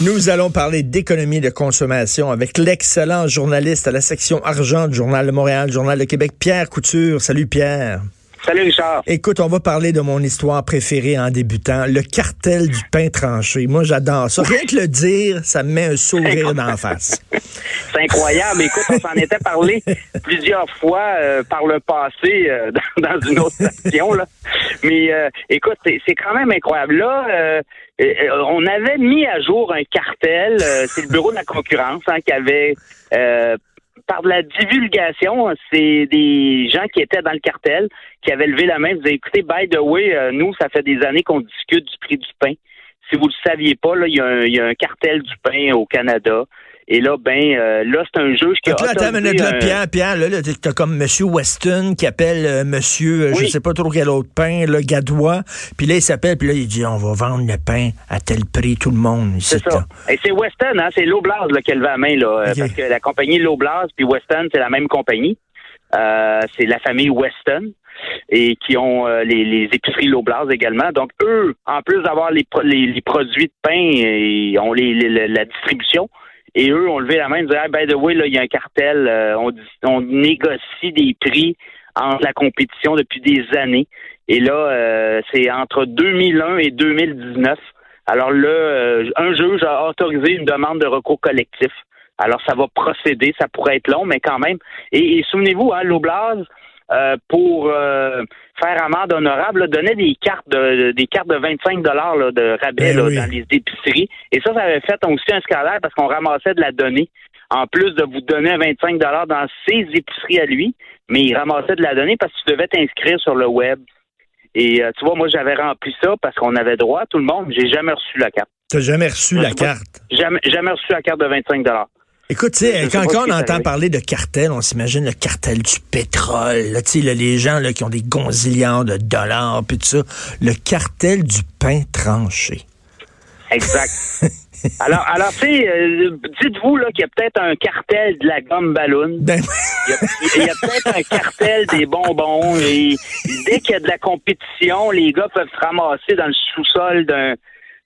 Nous allons parler d'économie de consommation avec l'excellent journaliste à la section argent du Journal de Montréal, Journal de Québec, Pierre Couture. Salut Pierre. Salut Richard. Écoute, on va parler de mon histoire préférée en débutant, le cartel du pain tranché. Moi, j'adore ça. Rien que le dire, ça me met un sourire d'en face. C'est incroyable. Écoute, on s'en était parlé plusieurs fois euh, par le passé euh, dans, une autre station. Là. Mais euh, écoute, c'est quand même incroyable. Là, on avait mis à jour un cartel. c'est le bureau de la concurrence hein, qui avait par de la divulgation, c'est des gens qui étaient dans le cartel, qui avaient levé la main, vous avez écoutez, by the way, nous, ça fait des années qu'on discute du prix du pain. Si vous le saviez pas, là, il y, a un cartel du pain au Canada. Et là, ben, euh, là, c'est un juge qui Donc a. Là, attends une minute, là, Pierre, Pierre, là, là t'as comme Monsieur Weston qui appelle euh, Monsieur, euh, Oui. je sais pas trop quel autre pain, le Gadois. Puis là, il s'appelle, puis là, il dit, on va vendre le pain à tel prix, tout le monde. ici, C'est ça. là. Et c'est Weston, hein, c'est Loblaws là, qui a levé la main, là, euh, parce que la compagnie Loblaws puis Weston, c'est la même compagnie. Euh, c'est la famille Weston et qui ont euh, les, les épiceries Loblaws également. Donc eux, en plus d'avoir les, pro- les, les produits de pain, ils ont les- la distribution. Et eux ont levé la main et disaient, ah, by the way, là, il y a un cartel, euh, on, on négocie des prix entre la compétition depuis des années. Et là, euh, c'est entre 2001 et 2019. Alors là, euh, un juge a autorisé une demande de recours collectif. Alors ça va procéder, ça pourrait être long, mais quand même. Et, et souvenez-vous, hein, l'Oblast, euh, pour euh, faire amende honorable, donnait des cartes de des cartes de 25 dollars de rabais là, oui. dans les épiceries. Et ça, ça avait fait aussi un scandale parce qu'on ramassait de la donnée. En plus de vous donner un 25 dollars dans ses épiceries à lui, mais il ramassait de la donnée parce que tu devais t'inscrire sur le web. Et euh, tu vois, moi, j'avais rempli ça parce qu'on avait droit, tout le monde. J'ai jamais reçu la carte. T'as jamais reçu la carte? Jamais, jamais reçu la carte de 25 dollars. Écoute, tu sais, quand, on entend arrivé. parler de cartel, on s'imagine le cartel du pétrole, là, tu sais, là, les gens là, qui ont des gonzillards de dollars, puis tout ça. Le cartel du pain tranché. Exact. alors, alors tu sais, euh, dites-vous là qu'il y a peut-être un cartel de la gomme ballon. Ben, Il y a, il y a peut-être un cartel des bonbons. Et dès qu'il y a de la compétition, les gars peuvent se ramasser dans le sous-sol d'un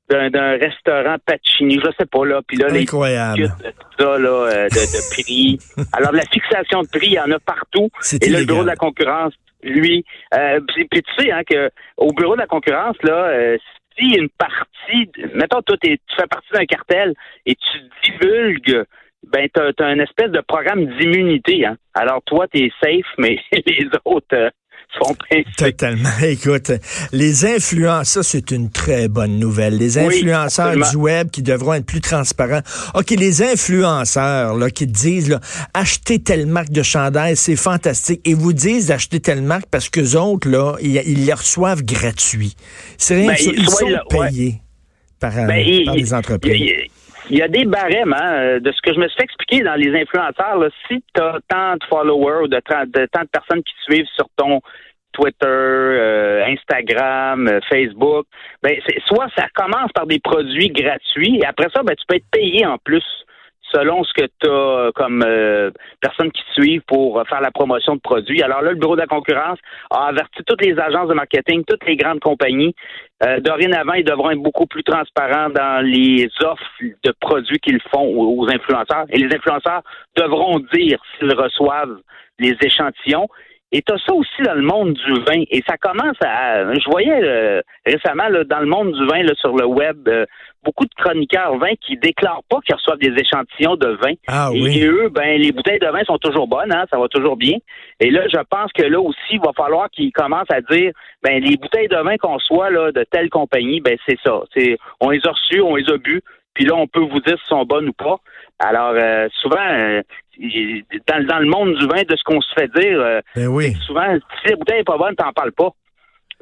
d'un restaurant Pacini, je sais pas là, puis là les incroyable. discutent de tout ça là, euh, de, de prix. Alors la fixation de prix, il y en a partout. Et là, le bureau de la concurrence, lui, euh, puis, puis tu sais hein, que au bureau de la concurrence là, euh, si une partie, mettons toi tu fais partie d'un cartel et tu divulgues, ben t'as as une espèce de programme d'immunité. Hein. Alors toi t'es safe, mais les autres euh, Totalement. Écoute, les influenceurs, ça c'est une très bonne nouvelle. Les influenceurs du web qui devront être plus transparents. OK, les influenceurs là, qui disent là, achetez telle marque de chandail, c'est fantastique. Et vous disent d'acheter telle marque parce que autres, là, ils, ils les reçoivent gratuits. C'est rien Ben, que ça. ils- sont ouais. payés par, euh, Ben, il- par il- les entreprises. Il il y a des barèmes, hein, euh, de ce que je me suis fait expliquer dans les influenceurs. Là, si tu as tant de followers ou de, tant- de tant de personnes qui te suivent sur ton Twitter, euh, Instagram, euh, Facebook, ben soit ça commence par des produits gratuits et après ça, ben tu peux être payé en plus selon ce que tu as comme euh, personnes qui te suivent pour euh, faire la promotion de produits. Alors là, le Bureau de la concurrence a averti toutes les agences de marketing, toutes les grandes compagnies. Euh, dorénavant, ils devront être beaucoup plus transparents dans les offres de produits qu'ils font aux influenceurs. Et les influenceurs devront dire s'ils reçoivent les échantillons. Et tu as ça aussi dans le monde du vin. Et ça commence à... Je voyais euh, récemment là, dans le monde du vin là, sur le web euh, beaucoup de chroniqueurs vin qui déclarent pas qu'ils reçoivent des échantillons de vin. Ah et, oui. et eux, ben les bouteilles de vin sont toujours bonnes, hein, ça va toujours bien. Et là, je pense que là aussi, il va falloir qu'ils commencent à dire, ben les bouteilles de vin qu'on soit là de telle compagnie, ben c'est ça. C'est, on les a reçues, on les a bu, puis là, on peut vous dire si sont bonnes ou pas. Alors, euh, souvent, euh, dans, dans le monde du vin, de ce qu'on se fait dire, euh, Ben oui. souvent, si la bouteille est pas bonne, t'en parles pas.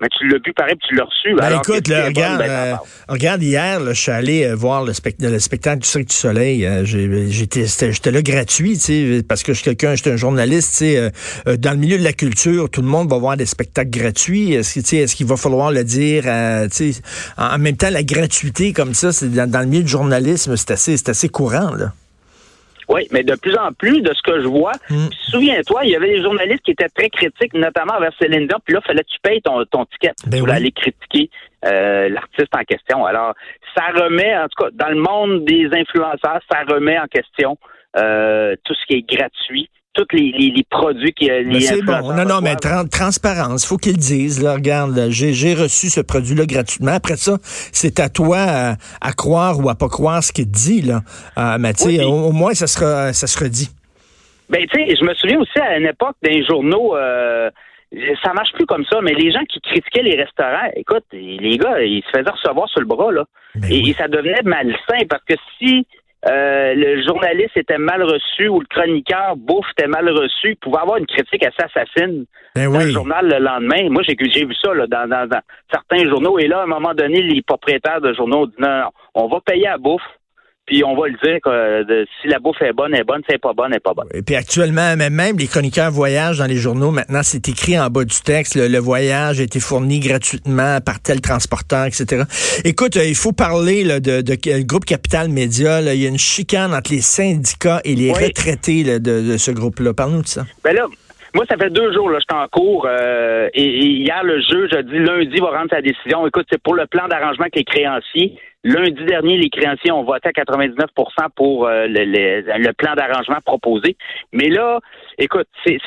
mais tu l'as vu pareil, puis tu l'as reçu. Ben alors écoute, là, bonne, regarde, ben, euh, regarde, hier, là, je suis allé euh, voir le, spect- le spectacle du Cirque du Soleil. Euh, J'étais là gratuit, parce que je suis quelqu'un, j'étais un journaliste, dans le milieu de la culture, tout le monde va voir des spectacles gratuits. Est-ce qu'il va falloir le dire, en, en même temps, la gratuité comme ça, c'est dans, dans le milieu du journalisme, c'est assez, c'est assez courant, là. Oui, mais de plus en plus, de ce que je vois, Mm. souviens-toi, il y avait des journalistes qui étaient très critiques, notamment envers Céline Dion, puis là, il fallait que tu payes ton, ton ticket Ben pour oui. aller critiquer euh, l'artiste en question. Alors, ça remet, en tout cas, dans le monde des influenceurs, ça remet en question euh, tout ce qui est gratuit, tous les, les, les produits qui les Mais c'est bon. Non, non, mais tran- transparence, faut qu'ils le disent. Là, regarde, là, j'ai reçu ce produit-là gratuitement. Après ça, c'est à toi à, à croire ou à pas croire ce qu'il te dit. Là. Euh, mais tu sais, Oui, puis- au, au moins, ça sera, ça sera dit. Ben, tu sais, je me souviens aussi à une époque des journaux, euh, ça marche plus comme ça, mais les gens qui critiquaient les restaurants, écoute, les gars, ils se faisaient recevoir sur le bras, là. Ben et, oui. et ça devenait malsain parce que si euh, le journaliste était mal reçu ou le chroniqueur bouffe était mal reçu, il pouvait avoir une critique assez assassine Ben dans le oui. journal le lendemain. Moi, j'ai j'ai vu ça là, dans, dans- dans certains journaux. Et là, à un moment donné, les propriétaires de journaux ont dit non, non, on va payer à bouffe, puis on va le dire que de- si la bouffe est bonne, elle est bonne, si elle n'est pas bonne, elle n'est pas bonne. Et puis actuellement, même, même les chroniqueurs voyagent dans les journaux. Maintenant, c'est écrit en bas du texte. Le, le voyage a été fourni gratuitement par tel transporteur, etc. Écoute, euh, il faut parler là, de, de, de groupe Capital Média. là. Il y a une chicane entre les syndicats et les Oui. retraités là, de, de ce groupe-là. Parle-nous de ça. Ben là, moi, ça fait deux jours, là, j'étais en cours, euh, et, et hier, le juge a dit lundi va rendre sa décision. Écoute, c'est pour le plan d'arrangement avec les créanciers. Lundi dernier, les créanciers ont voté à 99% pour euh, le, plan d'arrangement proposé. Mais là, écoute, c'est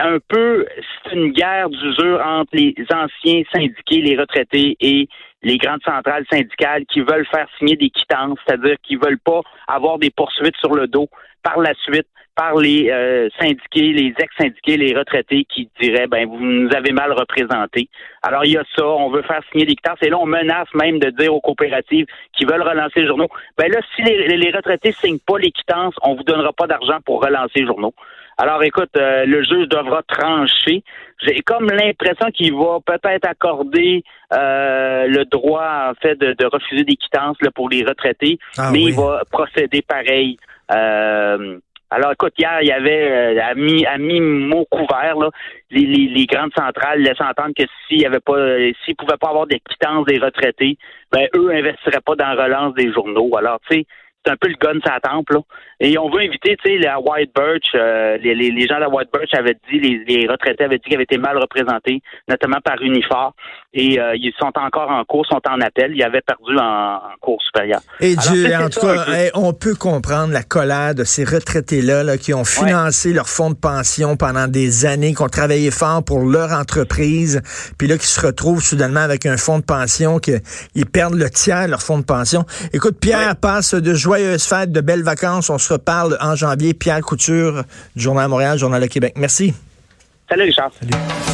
un peu, c'est une guerre d'usure entre les anciens syndiqués, les retraités et les grandes centrales syndicales qui veulent faire signer des quittances, c'est-à-dire qui veulent pas avoir des poursuites sur le dos par la suite par les euh, syndiqués, les ex-syndiqués, les retraités qui diraient ben vous nous avez mal représentés. Alors il y a ça, on veut faire signer des quittances et là on menace même de dire aux coopératives qui veulent relancer les journaux, ben là si les, les retraités signent pas les quittances, on vous donnera pas d'argent pour relancer les journaux. Alors écoute, euh, le juge devra trancher. J'ai comme l'impression qu'il va peut-être accorder euh, le droit en fait de, de refuser des quittances là, pour les retraités, Ah mais oui. il va procéder pareil. Euh, alors, écoute, hier, il y avait euh, à mi à mi mot couvert là, les, les, les grandes centrales laissant entendre que s'il y avait pas, euh, s'ils pouvaient pas avoir des quittances des retraités, ben eux investiraient pas dans la relance des journaux. Alors, tu sais, c'est un peu le gun sa tempe là. Et on veut inviter, tu sais, la White Birch, euh, les, les, les gens de la White Birch avaient dit, les, les retraités avaient dit qu'ils avaient été mal représentés, notamment par Unifor. Et euh, ils sont encore en cours, sont en appel. Ils avaient perdu en, en cours supérieur. Et Alors, Dieu, en tout cas, hey, on peut comprendre la colère de ces retraités-là là, qui ont financé leur fonds de pension pendant des années, qui ont travaillé fort pour leur entreprise, puis là, qui se retrouvent soudainement avec un fonds de pension, qu'ils perdent le tiers de leur fonds de pension. Écoute, Pierre, passe de joyeuses fêtes, de belles vacances. On se reparle en janvier. Pierre Couture, du Journal de Montréal, Journal de Québec. Merci. Salut Richard.